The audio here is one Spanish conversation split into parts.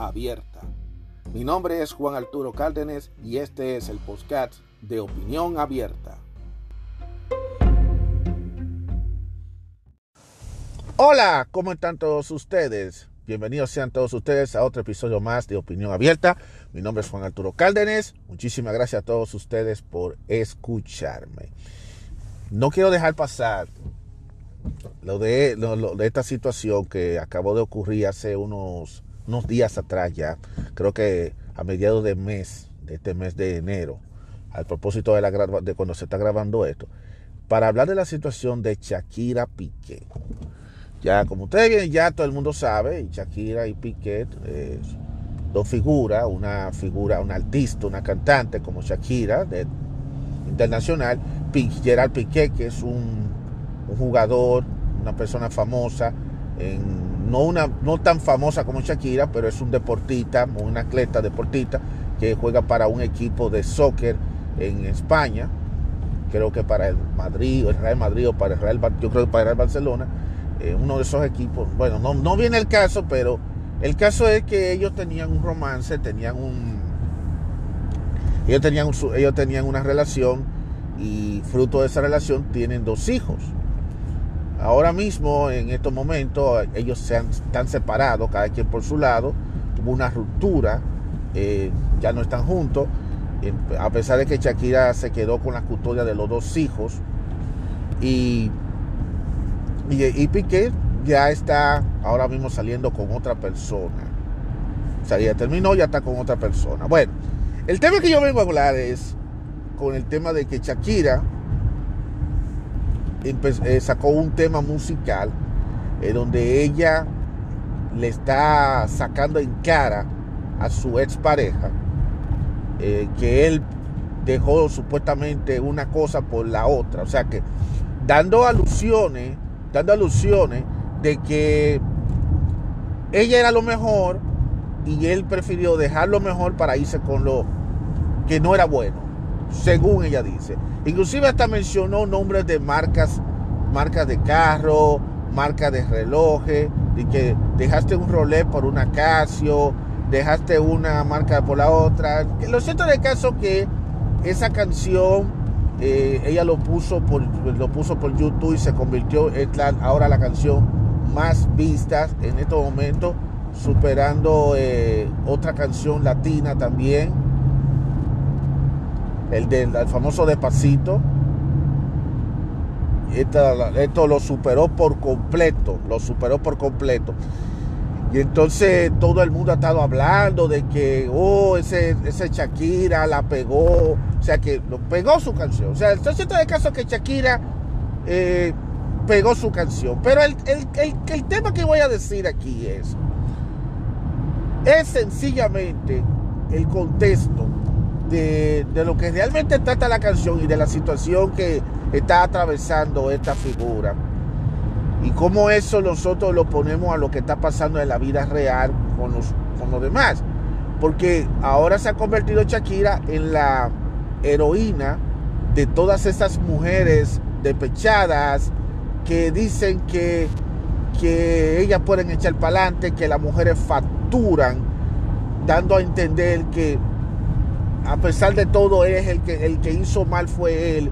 abierta. Mi nombre es Juan Arturo Cárdenas y este es el podcast de Opinión Abierta. Hola, ¿cómo están todos ustedes? Bienvenidos sean todos ustedes a otro episodio más de Opinión Abierta. Mi nombre es Juan Arturo Cárdenas. Muchísimas gracias a todos ustedes por escucharme. No quiero dejar pasar lo de, de esta situación que acabó de ocurrir hace unos, unos días atrás ya, creo que a mediados de mes, de este mes de enero, al propósito de, la, de cuando se está grabando esto, para hablar de la situación de Shakira Piqué. Ya, como ustedes ya todo el mundo sabe, Shakira y Piqué, dos figuras, una figura, una artista, una cantante como Shakira, de, internacional, Gerard Piqué, que es un, un jugador, una persona famosa, en, no, una, no tan famosa como Shakira, pero es un deportista, un atleta deportista que juega para un equipo de soccer en España, creo que para el Madrid, el Real Madrid o para el Real, yo creo que para el Real Barcelona, eh, uno de esos equipos, bueno, no, no viene el caso, pero el caso es que ellos tenían un romance, tenían un, ellos tenían, ellos tenían una relación y fruto de esa relación tienen dos hijos. Ahora mismo, en estos momentos, ellos se han, están separados, cada quien por su lado. Hubo una ruptura, eh, ya no están juntos. A pesar de que Shakira se quedó con la custodia de los dos hijos. Y, y, y Piqué ya está ahora mismo saliendo con otra persona. O sea, ya terminó, ya está con otra persona. Bueno, el tema que yo vengo a hablar es con el tema de que Shakira sacó un tema musical eh, donde ella le está sacando en cara a su expareja eh, que él dejó supuestamente una cosa por la otra. O sea que dando alusiones, dando alusiones de que ella era lo mejor y él prefirió dejar lo mejor para irse con lo que no era bueno según ella dice. Inclusive hasta mencionó nombres de marcas, marcas de carro, marcas de relojes, y que dejaste un Rolex por una Casio, dejaste una marca por la otra. Lo cierto de caso que esa canción eh, ella lo puso por lo puso por YouTube y se convirtió en ahora la canción más vista en estos momentos, superando eh, otra canción latina también el del famoso Despacito. esto lo superó por completo, lo superó por completo. Y entonces todo el mundo ha estado hablando de que, oh, ese, ese Shakira la pegó, o sea que lo pegó su canción. O sea, está cierto de caso que Shakira eh, pegó su canción. Pero el, el tema que voy a decir aquí es, es sencillamente el contexto de, lo que realmente trata la canción y de la situación que está atravesando esta figura. Y cómo eso nosotros lo ponemos a lo que está pasando en la vida real con los, con los demás. Porque ahora se ha convertido Shakira en la heroína de todas esas mujeres depechadas que dicen que, que ellas pueden echar para adelante, que las mujeres facturan, dando a entender que a pesar de todo, es el que, el que hizo mal fue él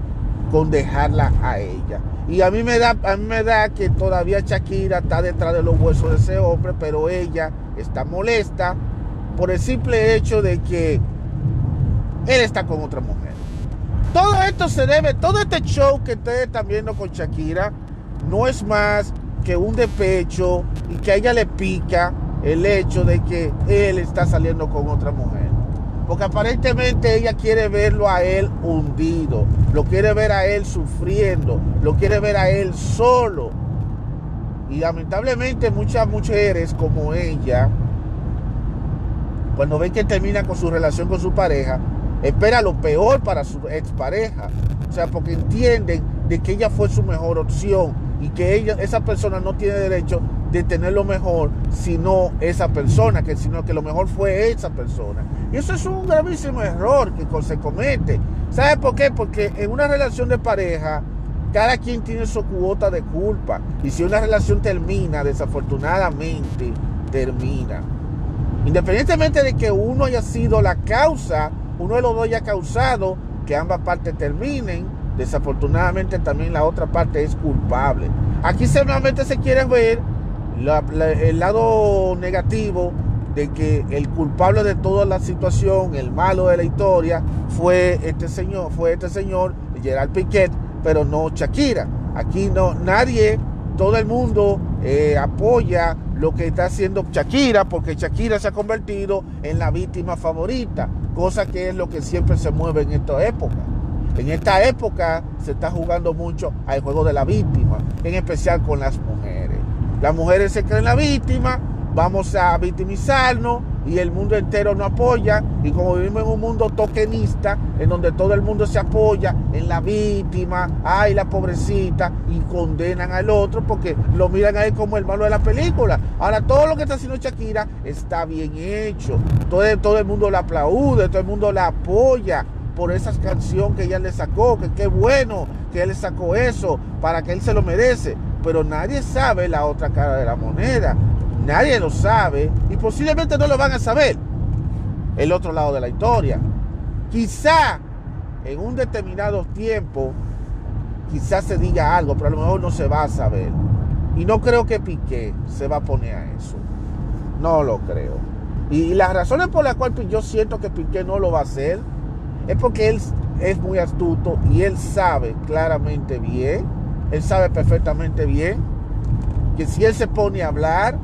con dejarla a ella. Y a mí me da, a mí me da que todavía Shakira está detrás de los huesos de ese hombre, pero ella está molesta por el simple hecho de que él está con otra mujer. Todo esto se debe, todo este show que ustedes están viendo con Shakira, no es más que un despecho y que a ella le pica el hecho de que él está saliendo con otra mujer. Porque aparentemente ella quiere verlo a él hundido, lo quiere ver a él sufriendo, lo quiere ver a él solo. Y lamentablemente muchas mujeres como ella, cuando ven que termina con su relación con su pareja, espera lo peor para su expareja. O sea, porque entienden de que ella fue su mejor opción y que ella, esa persona no tiene derecho de tener lo mejor, sino esa persona, que, sino que lo mejor fue esa persona. Y eso es un gravísimo error que se comete. ¿Sabe por qué? Porque en una relación de pareja, cada quien tiene su cuota de culpa. Y si una relación termina, desafortunadamente termina. Independientemente de que uno haya sido la causa, uno de los dos haya causado que ambas partes terminen, desafortunadamente también la otra parte es culpable. Aquí solamente se quiere ver el lado negativo de que el culpable de toda la situación, el malo de la historia, fue este señor, fue este señor, Gerald Piquet, pero no Shakira. Aquí no, nadie, todo el mundo eh, apoya lo que está haciendo Shakira, porque Shakira se ha convertido en la víctima favorita, cosa que es lo que siempre se mueve en esta época. En esta época se está jugando mucho al juego de la víctima, en especial con las mujeres. Las mujeres se creen la víctima, vamos a victimizarnos y el mundo entero no apoya. Y como vivimos en un mundo tokenista, en donde todo el mundo se apoya en la víctima, ay, la pobrecita, y condenan al otro porque lo miran ahí como el malo de la película. Ahora, todo lo que está haciendo Shakira está bien hecho. Todo, todo el mundo la aplaude, todo el mundo la apoya por esa canción que ella le sacó, que qué bueno que él le sacó eso, para que él se lo merece. Pero nadie sabe la otra cara de la moneda. Nadie lo sabe y posiblemente no lo van a saber. El otro lado de la historia. Quizá en un determinado tiempo, quizás se diga algo, pero a lo mejor no se va a saber. Y no creo que Piqué se va a poner a eso. No lo creo. Y las razones por las cuales yo siento que Piqué no lo va a hacer es porque él es muy astuto y él sabe claramente bien, él sabe perfectamente bien que si él se pone a hablar,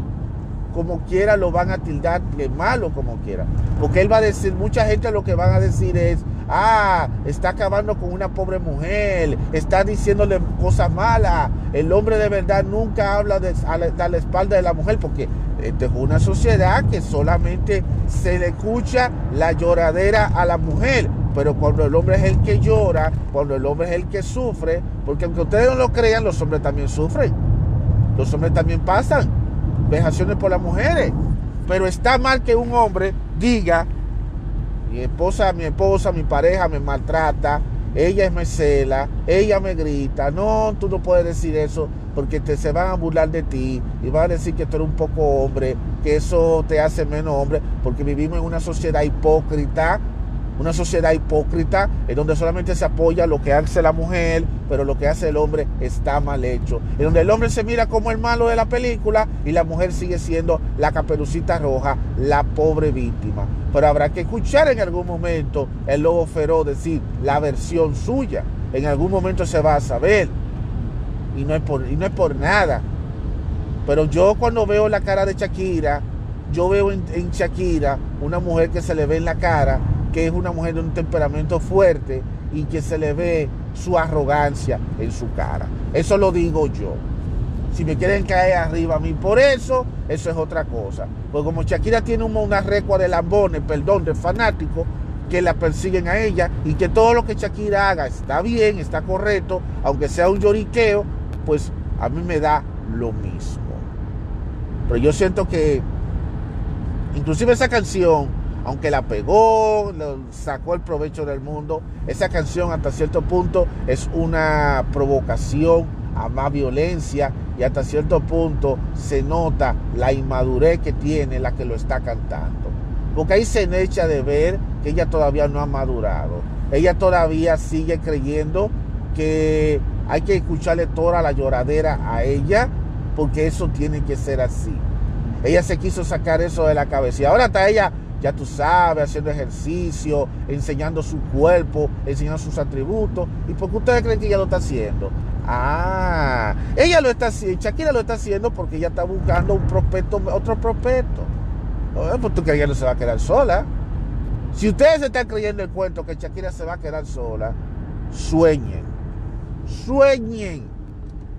como quiera lo van a tildar de malo como quiera. Porque él va a decir, mucha gente lo que van a decir es, ah, está acabando con una pobre mujer, está diciéndole cosas malas. El hombre de verdad nunca habla de, a, la, espalda de la mujer porque esta es una sociedad que solamente se le escucha la lloradera a la mujer. Pero cuando el hombre es el que llora, cuando el hombre es el que sufre, porque aunque ustedes no lo crean, los hombres también sufren. Los hombres también pasan vejaciones por las mujeres. Pero está mal que un hombre diga, mi esposa, mi esposa, mi pareja me maltrata, ella me cela, ella me grita. No, tú no puedes decir eso porque te, se van a burlar de ti y van a decir que tú eres un poco hombre, que eso te hace menos hombre, porque vivimos en una sociedad hipócrita una sociedad hipócrita en donde solamente se apoya lo que hace la mujer, pero lo que hace el hombre está mal hecho. En donde el hombre se mira como el malo de la película y la mujer sigue siendo la caperucita roja, la pobre víctima. Pero habrá que escuchar en algún momento el lobo feroz decir la versión suya. En algún momento se va a saber. Y no es por, y no es por nada. Pero yo cuando veo la cara de Shakira, yo veo en, en Shakira una mujer que se le ve en la cara que es una mujer de un temperamento fuerte y que se le ve su arrogancia en su cara. Eso lo digo yo. Si me quieren caer arriba a mí por eso, eso es otra cosa. Pues como Shakira tiene una recua de lambones, perdón, de fanáticos, que la persiguen a ella y que todo lo que Shakira haga está bien, está correcto, aunque sea un lloriqueo, pues a mí me da lo mismo. Pero yo siento que inclusive esa canción aunque la pegó, sacó el provecho del mundo, esa canción hasta cierto punto es una provocación a más violencia y hasta cierto punto se nota la inmadurez que tiene la que lo está cantando. Porque ahí se echa de ver que ella todavía no ha madurado. Ella todavía sigue creyendo que hay que escucharle toda la lloradera a ella porque eso tiene que ser así. Ella se quiso sacar eso de la cabeza y ahora está ella ya tú sabes, haciendo ejercicio, enseñando su cuerpo, enseñando sus atributos. ¿Y por qué ustedes creen que ella lo está haciendo? Ah, ella lo está haciendo, Shakira lo está haciendo porque ella está buscando un prospecto, otro prospecto. Pues tú que ella no se va a quedar sola. Si ustedes están creyendo el cuento que Shakira se va a quedar sola, sueñen. Sueñen.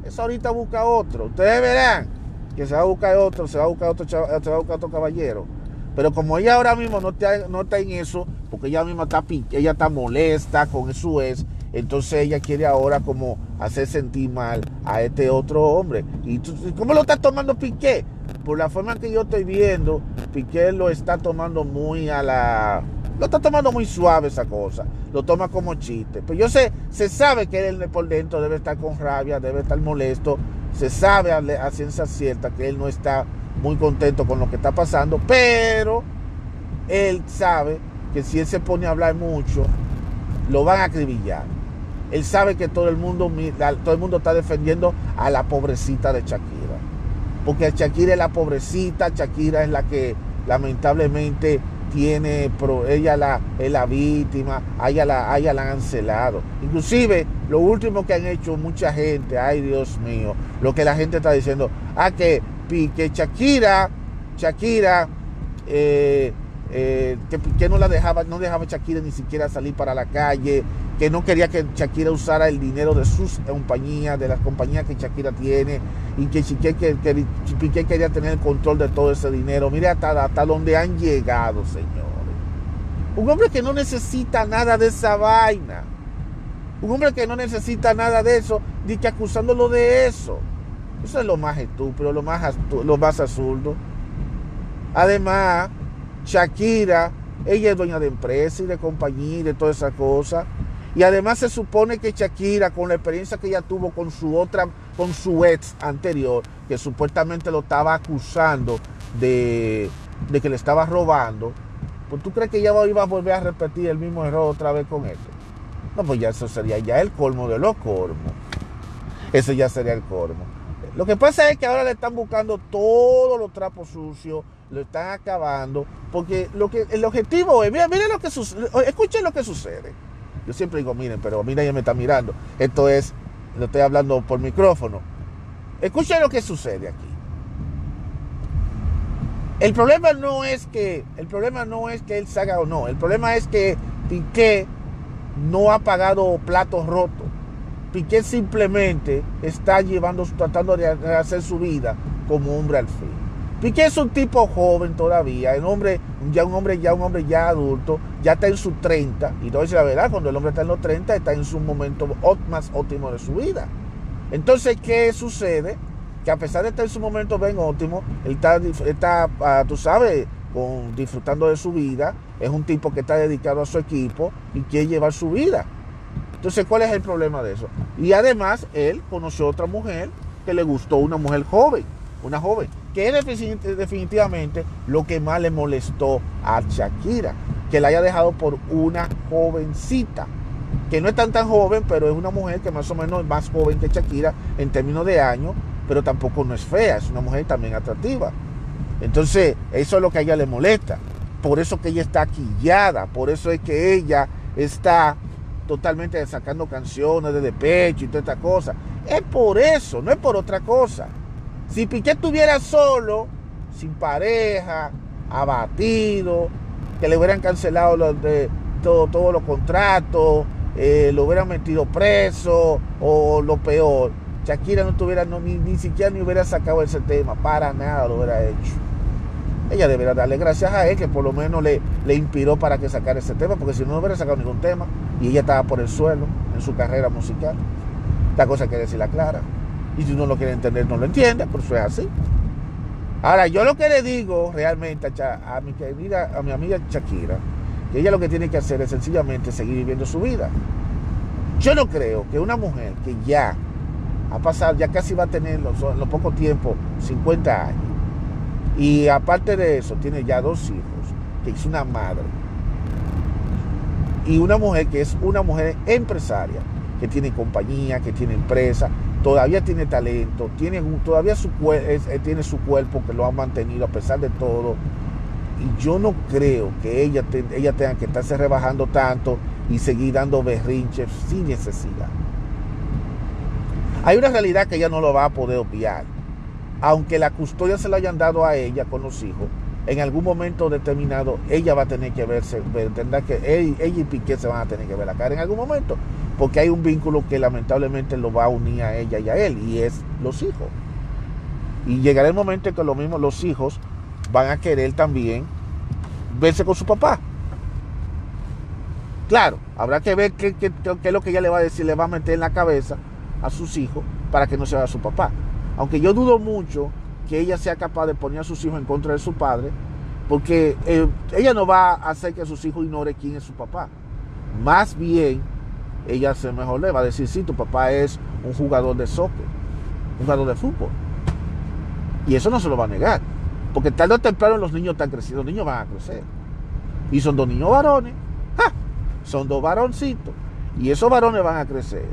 Eso ahorita busca otro. Ustedes verán que se va a buscar otro, se va a buscar otro, se va a buscar otro caballero Pero como ella ahora mismo no está, no en eso, porque ella misma está, ella está molesta con ex, entonces ella quiere ahora como hacer sentir mal a este otro hombre. ¿Y cómo lo está tomando Piqué? Por la forma que yo estoy viendo, Piqué lo está tomando muy a la... Lo está tomando muy suave esa cosa. Lo toma como chiste. Pero yo sé, se sabe que él por dentro debe estar con rabia, debe estar molesto. Se sabe a ciencia cierta que él no está muy contento con lo que está pasando, pero él sabe que si él se pone a hablar mucho, lo van a acribillar. Él sabe que todo el mundo, todo el mundo está defendiendo a la pobrecita de Shakira. Porque Shakira es la pobrecita, Shakira es la que lamentablemente tiene, ella la, es la víctima, ella la, ella la han cancelado. Inclusive, lo último que han hecho mucha gente, ay Dios mío, lo que la gente está diciendo, ah, que que Shakira, Shakira, eh, eh, que, no la dejaba, no dejaba a Shakira ni siquiera salir para la calle, que no quería que Shakira usara el dinero de sus compañías, de las compañías que Shakira tiene, y que Piqué, quería tener el control de todo ese dinero. Mire hasta, hasta donde han llegado, señores. Un hombre que no necesita nada de esa vaina. Un hombre que no necesita nada de eso, ni que acusándolo de eso. Eso es lo más estúpido, lo más, lo más absurdo. Además, Shakira, ella es dueña de empresa y de compañía y de todas esas cosas. Y además se supone que Shakira, con la experiencia que ella tuvo con su otra, con su ex anterior, que supuestamente lo estaba acusando de, de que le estaba robando, pues tú crees que ella iba a volver a repetir el mismo error otra vez con eso. No, pues ya eso sería ya el colmo de los colmos. Eso ya sería el colmo. Lo que pasa es que ahora le están buscando todos los trapos sucios, lo están acabando, porque lo que el objetivo es, mira, miren lo que sucede, escuchen lo que sucede. Yo siempre digo, miren, pero mira, ya me está mirando. Esto es, lo estoy hablando por micrófono. Escuchen lo que sucede aquí. El problema no es que, el problema no es que él salga o no. El problema es que Piqué no ha pagado platos rotos. Piqué simplemente está llevando, tratando de hacer su vida como hombre al fin. Piqué es un tipo joven todavía, un hombre, ya un hombre, ya un hombre ya adulto, ya está en sus 30, y entonces la verdad, cuando el hombre está en los 30, está en su momento más óptimo de su vida. Entonces, ¿qué sucede? Que a pesar de estar en su momento bien óptimo, él está, está ah, tú sabes, con, disfrutando de su vida, es un tipo que está dedicado a su equipo y quiere llevar su vida. Entonces, ¿cuál es el problema de eso? Y además, él conoció a otra mujer que le gustó, una mujer joven, una joven, que es definitivamente lo que más le molestó a Shakira, que la haya dejado por una jovencita, que no es tan tan joven, pero es una mujer que más o menos es más joven que Shakira en términos de años, pero tampoco no es fea, es una mujer también atractiva. Entonces, eso es lo que a ella le molesta. Por eso que ella está quillada, por eso es que ella está totalmente sacando canciones de pecho y toda esta cosa. Es por eso, no es por otra cosa. Si Piqué estuviera solo, sin pareja, abatido, que le hubieran cancelado los de, todo, todos los contratos, eh, lo hubieran metido preso o lo peor, Shakira no tuviera, ni, ni siquiera ni hubiera sacado ese tema, para nada lo hubiera hecho ella debería darle gracias a él que por lo menos le, le inspiró para que sacara ese tema, porque si no, no hubiera sacado ningún tema y ella estaba por el suelo en su carrera musical. La cosa hay que decirla clara. Y si uno lo quiere entender, no lo entiende, por eso es así. Ahora, yo lo que le digo realmente a, mi querida, a mi amiga Shakira, que ella lo que tiene que hacer es sencillamente seguir viviendo su vida. Yo no creo que una mujer que ya ha pasado, ya casi va a tener en lo poco tiempo 50 años, y aparte de eso, tiene ya dos hijos, que es una madre. Y una mujer que es una mujer empresaria, que tiene compañía, que tiene empresa, todavía tiene talento, tiene, todavía su, eh, tiene su cuerpo que lo ha mantenido a pesar de todo. Y yo no creo que ella, ella tenga que estarse rebajando tanto y seguir dando berrinches sin necesidad. Hay una realidad que ella no lo va a poder obviar aunque la custodia se la hayan dado a ella con los hijos, en algún momento determinado ella va a tener que verse, tendrá que ella, y Piqué se van a tener que ver la cara en algún momento, porque hay un vínculo que lamentablemente lo va a unir a ella y a él, y es los hijos. Y llegará el momento en que lo mismo los hijos van a querer también verse con su papá. Claro, habrá que ver qué, es lo que ella le va a decir, le va a meter en la cabeza a sus hijos para que no se vaya su papá. Aunque yo dudo mucho que ella sea capaz de poner a sus hijos en contra de su padre, porque eh, ella no va a hacer que sus hijos ignore quién es su papá. Más bien, ella se mejor le va a decir, sí, tu papá es un jugador de soccer, un jugador de fútbol. Y eso no se lo va a negar. Porque tarde o temprano los niños están creciendo, los niños van a crecer. Y son dos niños varones. Son dos varoncitos. Y esos varones van a crecer.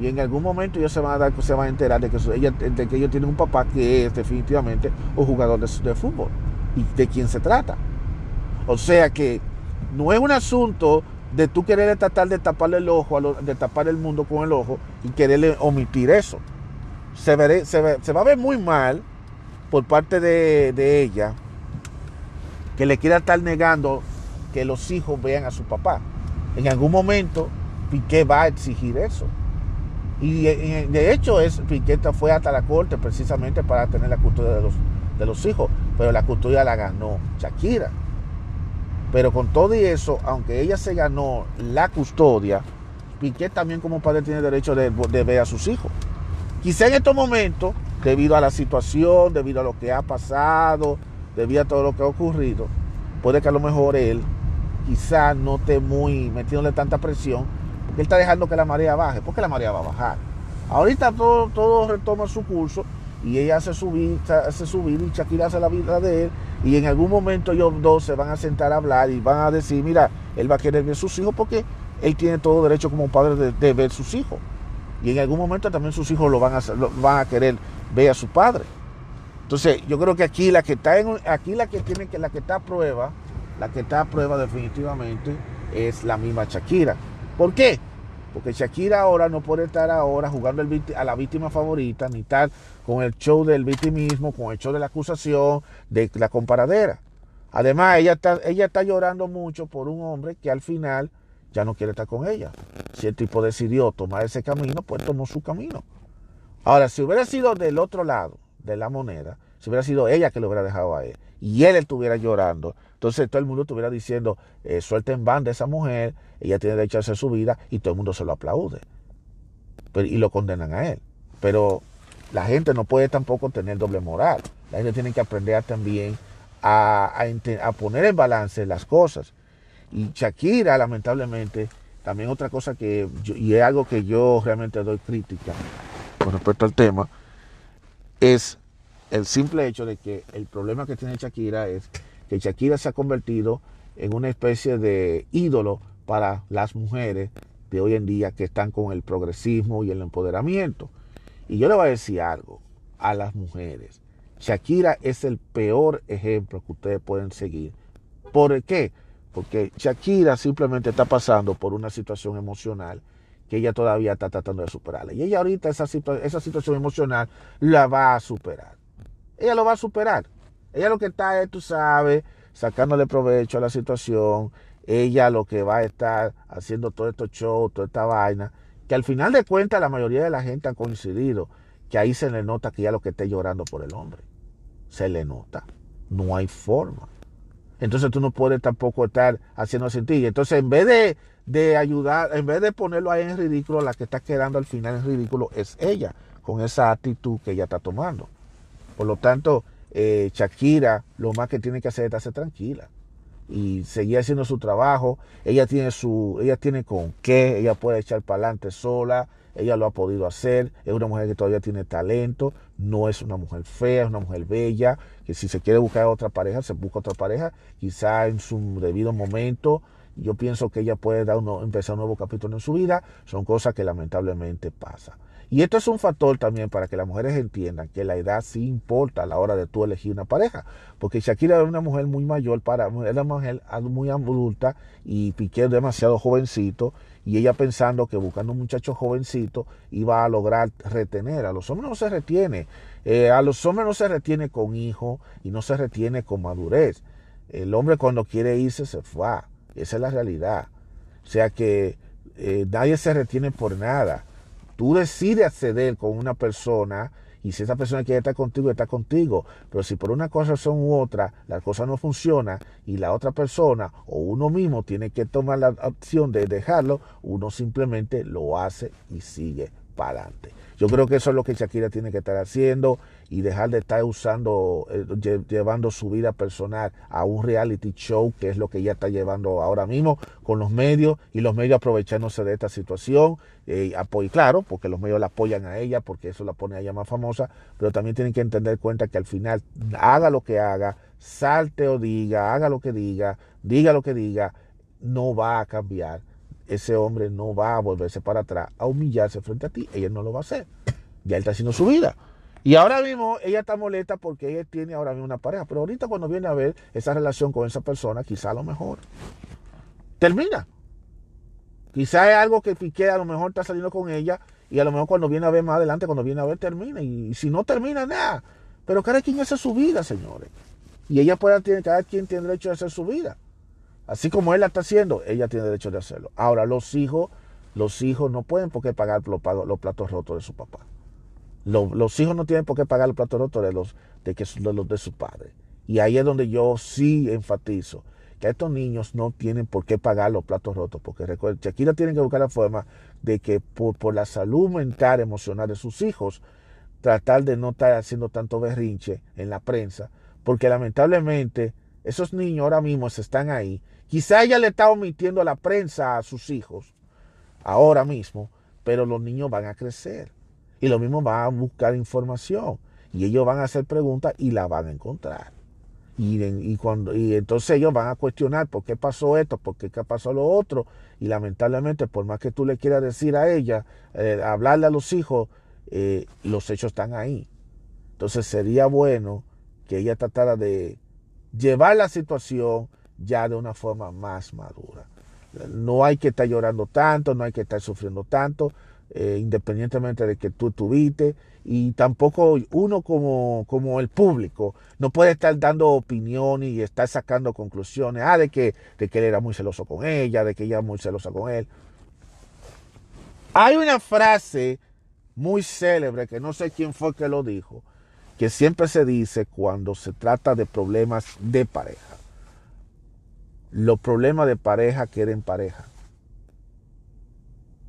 Y en algún momento ellos se van a enterar de que, de que ellos tienen un papá que es definitivamente un jugador de, fútbol. Y de quién se trata. O sea que no es un asunto de tú querer tratar de taparle el ojo, de tapar el mundo con el ojo y quererle omitir eso. Se, se, va a ver muy mal por parte de, de, ella que le quiera estar negando que los hijos vean a su papá. En algún momento Piqué va a exigir eso. Y de hecho es, Piqué fue hasta la corte precisamente para tener la custodia de los, de los hijos, pero la custodia la ganó Shakira. Pero con todo y eso, aunque ella se ganó la custodia, Piqué también como padre tiene derecho de, de ver a sus hijos. Quizá en estos momentos, debido a la situación, debido a lo que ha pasado, debido a todo lo que ha ocurrido, puede que a lo mejor él quizá no esté muy metiéndole tanta presión, él está dejando que la marea baje, porque la marea va a bajar. Ahorita todo, todo retoma su curso y ella hace subir, hace subir y Shakira hace la vida de él y en algún momento ellos dos se van a sentar a hablar y van a decir, mira, él va a querer ver sus hijos porque él tiene todo derecho como padre de, ver sus hijos. Y en algún momento también sus hijos lo van a, van a querer ver a su padre. Entonces, yo creo que aquí la que está aquí la que tiene que la que está a prueba la que está a prueba definitivamente es la misma Shakira. ¿Por qué? Porque Shakira ahora no puede estar ahora jugando a la víctima favorita, ni estar con el show del victimismo, con el show de la acusación, de la comparadera. Además, ella está, ella está llorando mucho por un hombre que al final ya no quiere estar con ella. Si el tipo decidió tomar ese camino, pues tomó su camino. Ahora, si hubiera sido del otro lado de la moneda, si hubiera sido ella que lo hubiera dejado a él y él estuviera llorando, entonces todo el mundo estuviera diciendo, eh, suelten banda a esa mujer, ella tiene derecho a hacer su vida y todo el mundo se lo aplaude. y lo condenan a él. Pero la gente no puede tampoco tener doble moral. La gente tiene que aprender también a, a, poner en balance las cosas. Y Shakira, lamentablemente, también otra cosa que, y es algo que yo realmente doy crítica con respecto al tema, es el simple hecho de que el problema que tiene Shakira es que Shakira se ha convertido en una especie de ídolo para las mujeres de hoy en día que están con el progresismo y el empoderamiento. Y yo le voy a decir algo a las mujeres. Shakira es el peor ejemplo que ustedes pueden seguir. ¿Por qué? Porque Shakira simplemente está pasando por una situación emocional que ella todavía está tratando de superarla. Y ella ahorita esa, esa situación emocional la va a superar ella lo va a superar. Ella lo que está es, tú sabes, sacándole provecho a la situación. Ella lo que va a estar haciendo todo estos shows, toda esta vaina, que al final de cuentas la mayoría de la gente ha coincidido que ahí se le nota que ella lo que está llorando por el hombre. Se le nota. No hay forma. Entonces tú no puedes tampoco estar haciendo sentir. Entonces en vez de, de ayudar, en vez de ponerlo ahí en ridículo, la que está quedando al final en ridículo es ella, con esa actitud que ella está tomando. Por lo tanto, eh, Shakira lo más que tiene que hacer es estarse tranquila y seguir haciendo su trabajo. Ella tiene su, ella tiene con qué, ella puede echar para adelante sola, ella lo ha podido hacer, es una mujer que todavía tiene talento, no es una mujer fea, es una mujer bella, que si se quiere buscar otra pareja, se busca otra pareja, quizá en su debido momento. Yo pienso que ella puede dar uno, empezar un nuevo capítulo en su vida, son cosas que lamentablemente pasan. Y esto es un factor también para que las mujeres entiendan que la edad sí importa a la hora de tú elegir una pareja. Porque Shakira era una mujer muy mayor, para, era una mujer muy adulta y Piqué demasiado jovencito. Y ella pensando que buscando un muchacho jovencito iba a lograr retener. A los hombres no se retiene. Eh, a los hombres no se retiene con hijos y no se retiene con madurez. El hombre cuando quiere irse se fue. Esa es la realidad. O sea que eh, nadie se retiene por nada tú decides acceder con una persona Y si esa persona quiere estar contigo, está contigo. Pero si por una cosa son u otra, la cosa no funciona y la otra persona o uno mismo tiene que tomar la opción de dejarlo, uno simplemente lo hace y sigue para adelante. Yo creo que eso es lo que Shakira tiene que estar haciendo y dejar de estar usando, eh, llevando su vida personal a un reality show, que es lo que ella está llevando ahora mismo con los medios y los medios aprovechándose de esta situación. Eh, claro, porque los medios la apoyan a ella, porque eso la pone a ella más famosa, pero también tienen que entender cuenta que al final, haga lo que haga, salte o diga, haga lo que diga, diga lo que diga, no va a cambiar ese hombre no va a volverse para atrás a humillarse frente a ti. Ella no lo va a hacer. Ya él está haciendo su vida. Y ahora mismo ella está molesta porque ella tiene ahora mismo una pareja. Pero ahorita cuando viene a ver esa relación con esa persona, quizá a lo mejor termina. Quizá es algo que Piqué a lo mejor está saliendo con ella y a lo mejor cuando viene a ver más adelante, cuando viene a ver, termina. Y, si no termina, nada. Pero cada quien hace su vida, señores. Y ella puede, cada quien tiene derecho a hacer su vida. Así como él la está haciendo, ella tiene derecho de hacerlo. Ahora, los hijos, los hijos no pueden por qué pagar los, platos rotos de su papá. Los, hijos no tienen por qué pagar los platos rotos de los de, que, los de su padre. Y ahí es donde yo sí enfatizo que estos niños no tienen por qué pagar los platos rotos, porque recuerden, Shakira tiene que buscar la forma de que por, por, la salud mental, emocional de sus hijos, tratar de no estar haciendo tanto berrinche en la prensa, porque lamentablemente esos niños ahora mismo están ahí Quizá ella le está omitiendo a la prensa a sus hijos ahora mismo, pero los niños van a crecer y lo mismo van a buscar información y ellos van a hacer preguntas y la van a encontrar. Y, cuando, y entonces ellos van a cuestionar por qué pasó esto, por qué pasó lo otro. Y lamentablemente, por más que tú le quieras decir a ella, eh, hablarle a los hijos, eh, los hechos están ahí. Entonces sería bueno que ella tratara de llevar la situación ya de una forma más madura. No hay que estar llorando tanto, no hay que estar sufriendo tanto, eh, independientemente de que tú tuviste, y tampoco uno como, como el público no puede estar dando opiniones y estar sacando conclusiones, ah, de que, de que él era muy celoso con ella, de que ella era muy celosa con él. Hay una frase muy célebre, que no sé quién fue que lo dijo, que siempre se dice cuando se trata de problemas de pareja. Los problemas de pareja queden pareja.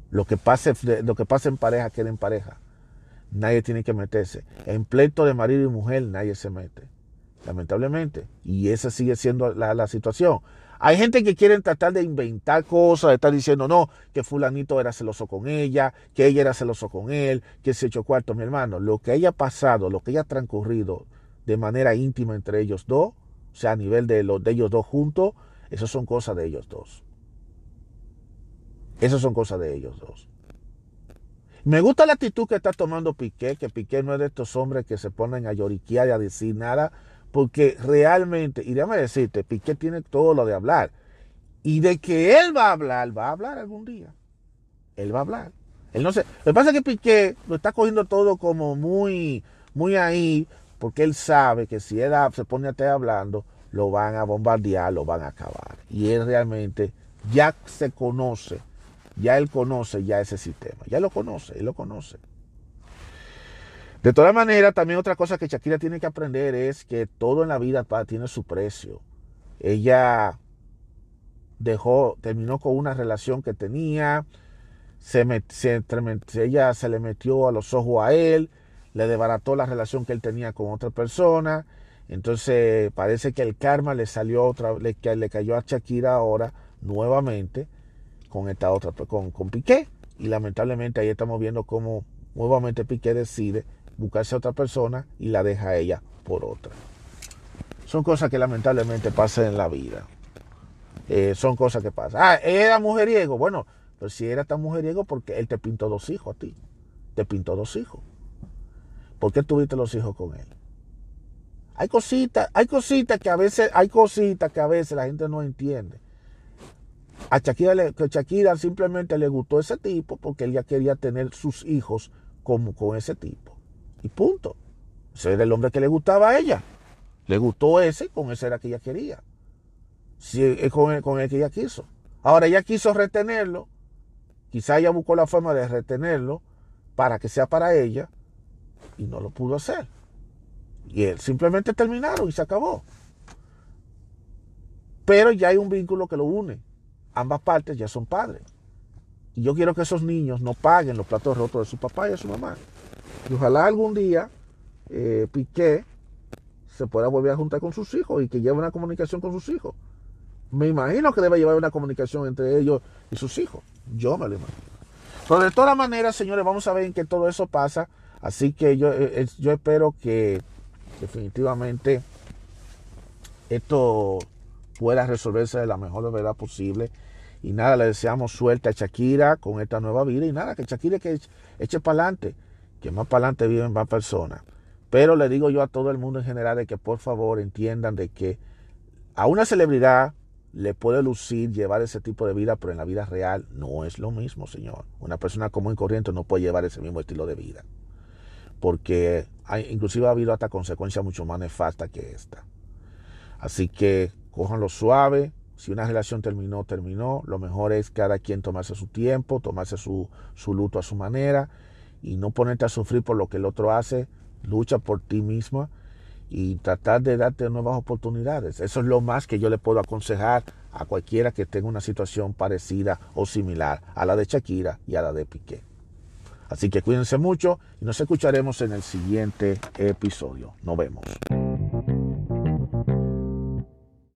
Lo que, pase, lo que pasa en pareja queda en pareja. Nadie tiene que meterse. En pleito de marido y mujer nadie se mete. Lamentablemente. Y esa sigue siendo la, situación. Hay gente que quiere tratar de inventar cosas, de estar diciendo, no, que fulanito era celoso con ella, que ella era celoso con él, que se echó cuarto, mi hermano. Lo que haya pasado, lo que haya transcurrido de manera íntima entre ellos dos, o sea, a nivel de, los, de ellos dos juntos, esas son cosas de ellos dos. Esas son cosas de ellos dos. Me gusta la actitud que está tomando Piqué, que Piqué no es de estos hombres que se ponen a lloriquear y a decir nada, porque realmente, y déjame decirte, Piqué tiene todo lo de hablar. Y de que él va a hablar, va a hablar algún día. Él va a hablar. Él no sé. Lo que pasa es que Piqué lo está cogiendo todo como muy, muy ahí, porque él sabe que si él se pone a estar hablando, lo van a bombardear, lo van a acabar. Y él realmente ya se conoce, ya él conoce ya ese sistema, ya lo conoce, él lo conoce. De todas maneras, también otra cosa que Shakira tiene que aprender es que todo en la vida tiene su precio. Ella dejó, terminó con una relación que tenía, se, se, ella se le metió a los ojos a él, le desbarató la relación que él tenía con otra persona entonces parece que el karma le salió otra, le, le cayó a Shakira ahora nuevamente con esta otra, con, con Piqué. Y lamentablemente ahí estamos viendo cómo nuevamente Piqué decide buscarse a otra persona y la deja a ella por otra. Son cosas que lamentablemente pasan en la vida. Eh, son cosas que pasan. Ah, era mujeriego. Bueno, pero si era tan mujeriego, porque él te pintó dos hijos a ti. Te pintó dos hijos. ¿Por qué tuviste los hijos con él? Hay cositas, hay cositas que a veces, hay cositas que a veces la gente no entiende. A Shakira, Shakira simplemente le gustó ese tipo porque ella quería tener sus hijos como con ese tipo. Y punto. Ese era el hombre que le gustaba a ella. Le gustó ese, con ese era que ella quería. Si, es con el, con el que ella quiso. Ahora ella quiso retenerlo. Quizá ella buscó la forma de retenerlo para que sea para ella. y no lo pudo hacer. Y él simplemente terminaron y se acabó. Pero ya hay un vínculo que lo une. Ambas partes ya son padres. Y yo quiero que esos niños no paguen los platos rotos de su papá y de su mamá. Y ojalá algún día eh, Piqué se pueda volver a juntar con sus hijos y que lleve una comunicación con sus hijos. Me imagino que debe llevar una comunicación entre ellos y sus hijos. Yo me lo imagino. Pero de todas maneras, señores, vamos a ver en qué todo eso pasa. Así que yo, eh, yo espero que definitivamente esto pueda resolverse de la mejor verdad posible. Y nada, le deseamos suerte a Shakira con esta nueva vida. Y nada, que Shakira que eche para adelante. Que más para adelante viven más personas. Pero le digo yo a todo el mundo en general de que por favor entiendan de que a una celebridad le puede lucir llevar ese tipo de vida, pero en la vida real no es lo mismo, señor. Una persona común y corriente no puede llevar ese mismo estilo de vida. Porque hay, inclusive ha habido hasta consecuencias mucho más nefastas que esta. Así que cójanlo suave. Si una relación terminó, terminó. Lo mejor es cada quien tomarse su tiempo, tomarse su, su luto a su manera y no ponerte a sufrir por lo que el otro hace. Lucha por ti misma y tratar de darte nuevas oportunidades. Eso es lo más que yo le puedo aconsejar a cualquiera que tenga una situación parecida o similar a la de Shakira y a la de Piqué. Así que cuídense mucho y nos escucharemos en el siguiente episodio. Nos vemos.